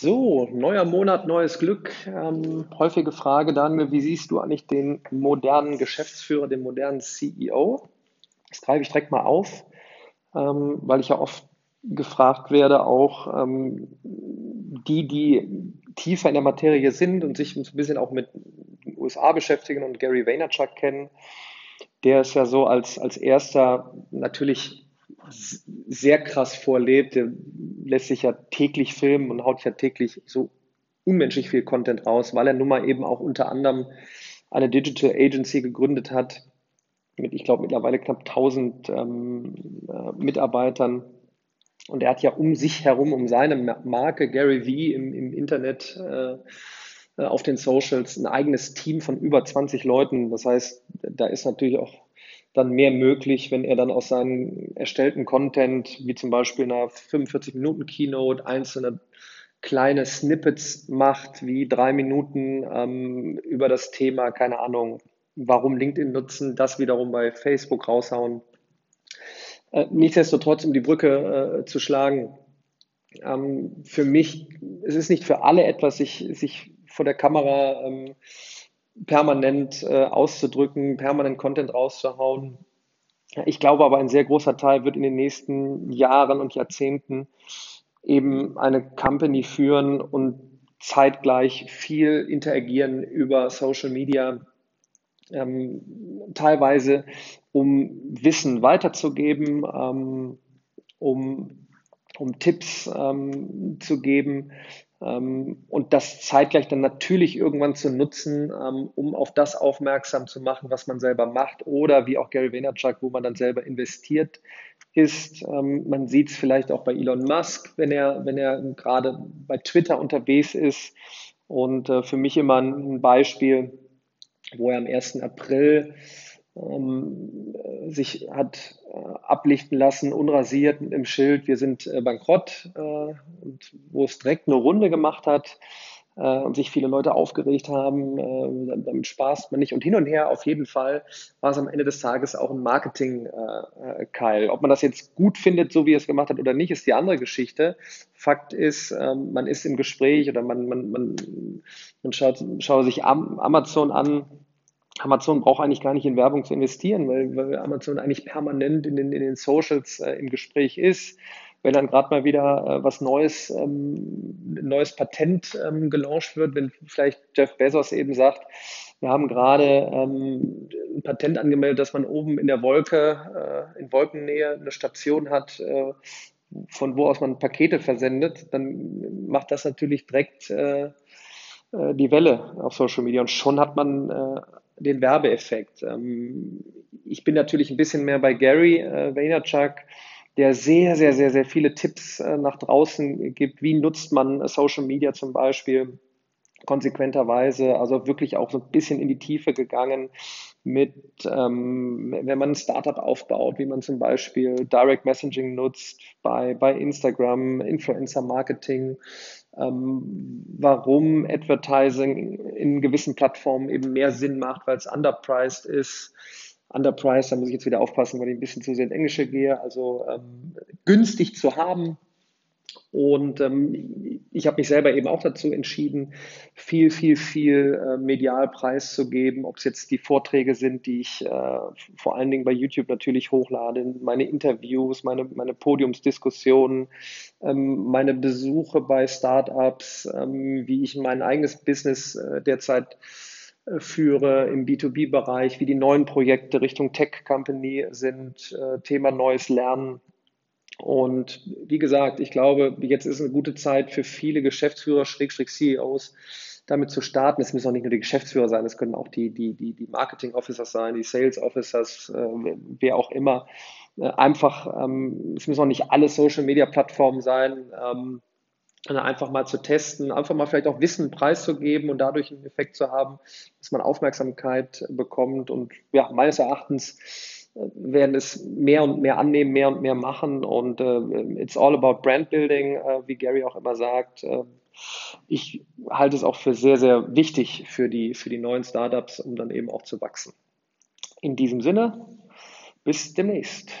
So, neuer Monat, neues Glück. Ähm, häufige Frage, Daniel, wie siehst du eigentlich den modernen Geschäftsführer, den modernen CEO? Das greife ich direkt mal auf, ähm, weil ich ja oft gefragt werde, auch ähm, die, die tiefer in der Materie sind und sich ein bisschen auch mit den USA beschäftigen und Gary Vaynerchuk kennen. Der ist ja so als, als erster natürlich sehr krass vorlebt. Lässt sich ja täglich filmen und haut ja täglich so unmenschlich viel Content raus, weil er nun mal eben auch unter anderem eine Digital Agency gegründet hat mit, ich glaube, mittlerweile knapp 1000 ähm, äh, Mitarbeitern. Und er hat ja um sich herum, um seine Marke Gary V im, im Internet, äh, äh auf den Socials, ein eigenes Team von über 20 Leuten. Das heißt, da ist natürlich auch dann mehr möglich, wenn er dann aus seinem erstellten Content, wie zum Beispiel einer 45-Minuten-Keynote, einzelne kleine Snippets macht, wie drei Minuten ähm, über das Thema, keine Ahnung, warum LinkedIn nutzen, das wiederum bei Facebook raushauen. Äh, nichtsdestotrotz, um die Brücke äh, zu schlagen, ähm, für mich, es ist nicht für alle etwas, sich, sich vor der Kamera ähm, permanent äh, auszudrücken, permanent Content rauszuhauen. Ich glaube aber, ein sehr großer Teil wird in den nächsten Jahren und Jahrzehnten eben eine Company führen und zeitgleich viel interagieren über Social Media, ähm, teilweise um Wissen weiterzugeben, ähm, um, um Tipps ähm, zu geben, und das zeitgleich dann natürlich irgendwann zu nutzen, ähm, um auf das aufmerksam zu machen, was man selber macht oder wie auch Gary Vaynerchuk, wo man dann selber investiert ist. Ähm, man sieht es vielleicht auch bei Elon Musk, wenn er, wenn er gerade bei Twitter unterwegs ist. Und äh, für mich immer ein Beispiel, wo er am 1. April ähm, sich hat ablichten lassen, unrasiert dem Schild, wir sind äh, bankrott äh, und wo es direkt eine Runde gemacht hat äh, und sich viele Leute aufgeregt haben, äh, damit spaßt man nicht und hin und her auf jeden Fall war es am Ende des Tages auch ein Marketing-Keil. Äh, Ob man das jetzt gut findet, so wie es gemacht hat oder nicht, ist die andere Geschichte. Fakt ist, ähm, man ist im Gespräch oder man, man, man, man schaut, schaut sich Amazon an, Amazon braucht eigentlich gar nicht in Werbung zu investieren, weil, weil Amazon eigentlich permanent in den, in den Socials äh, im Gespräch ist. Wenn dann gerade mal wieder äh, was Neues, ähm, ein neues Patent ähm, gelauncht wird, wenn vielleicht Jeff Bezos eben sagt, wir haben gerade ähm, ein Patent angemeldet, dass man oben in der Wolke, äh, in Wolkennähe eine Station hat, äh, von wo aus man Pakete versendet, dann macht das natürlich direkt äh, äh die Welle auf Social Media und schon hat man äh, den Werbeeffekt. Ähm, ich bin natürlich ein bisschen mehr bei Gary äh, Vaynerchuk, der sehr, sehr, sehr, sehr viele Tipps äh, nach draußen gibt. Wie nutzt man Social Media zum Beispiel konsequenterweise? Also wirklich auch so ein bisschen in die Tiefe gegangen mit, ähm, wenn man ein Startup aufbaut, wie man zum Beispiel Direct Messaging nutzt bei, bei Instagram, Influencer Marketing, ähm, warum Advertising in gewissen Plattformen eben mehr Sinn macht, weil es underpriced ist. Underpriced, da muss ich jetzt wieder aufpassen, weil ich ein bisschen zu sehr in Englische gehe, also ähm, günstig zu haben, und ähm, ich habe mich selber eben auch dazu entschieden, viel, viel, viel äh, medial preiszugeben, ob es jetzt die Vorträge sind, die ich äh, vor allen Dingen bei YouTube natürlich hochlade, meine Interviews, meine, meine Podiumsdiskussionen, ähm, meine Besuche bei Startups, ähm, wie ich mein eigenes Business äh, derzeit äh, führe im B2B-Bereich, wie die neuen Projekte Richtung Tech Company sind, äh, Thema neues Lernen und wie gesagt, ich glaube, jetzt ist eine gute Zeit für viele Geschäftsführer, Schrägstrich CEOs, damit zu starten. Es müssen auch nicht nur die Geschäftsführer sein, es können auch die, die, die, die Marketing Officers sein, die Sales Officers, äh, wer auch immer. Äh, einfach, ähm, es müssen auch nicht alle Social Media Plattformen sein, ähm, einfach mal zu testen, einfach mal vielleicht auch Wissen preiszugeben und dadurch einen Effekt zu haben, dass man Aufmerksamkeit bekommt. Und ja, meines Erachtens werden es mehr und mehr annehmen, mehr und mehr machen und äh, it's all about brand building, äh, wie Gary auch immer sagt. Äh, ich halte es auch für sehr, sehr wichtig für die, für die neuen Startups, um dann eben auch zu wachsen. In diesem Sinne, bis demnächst.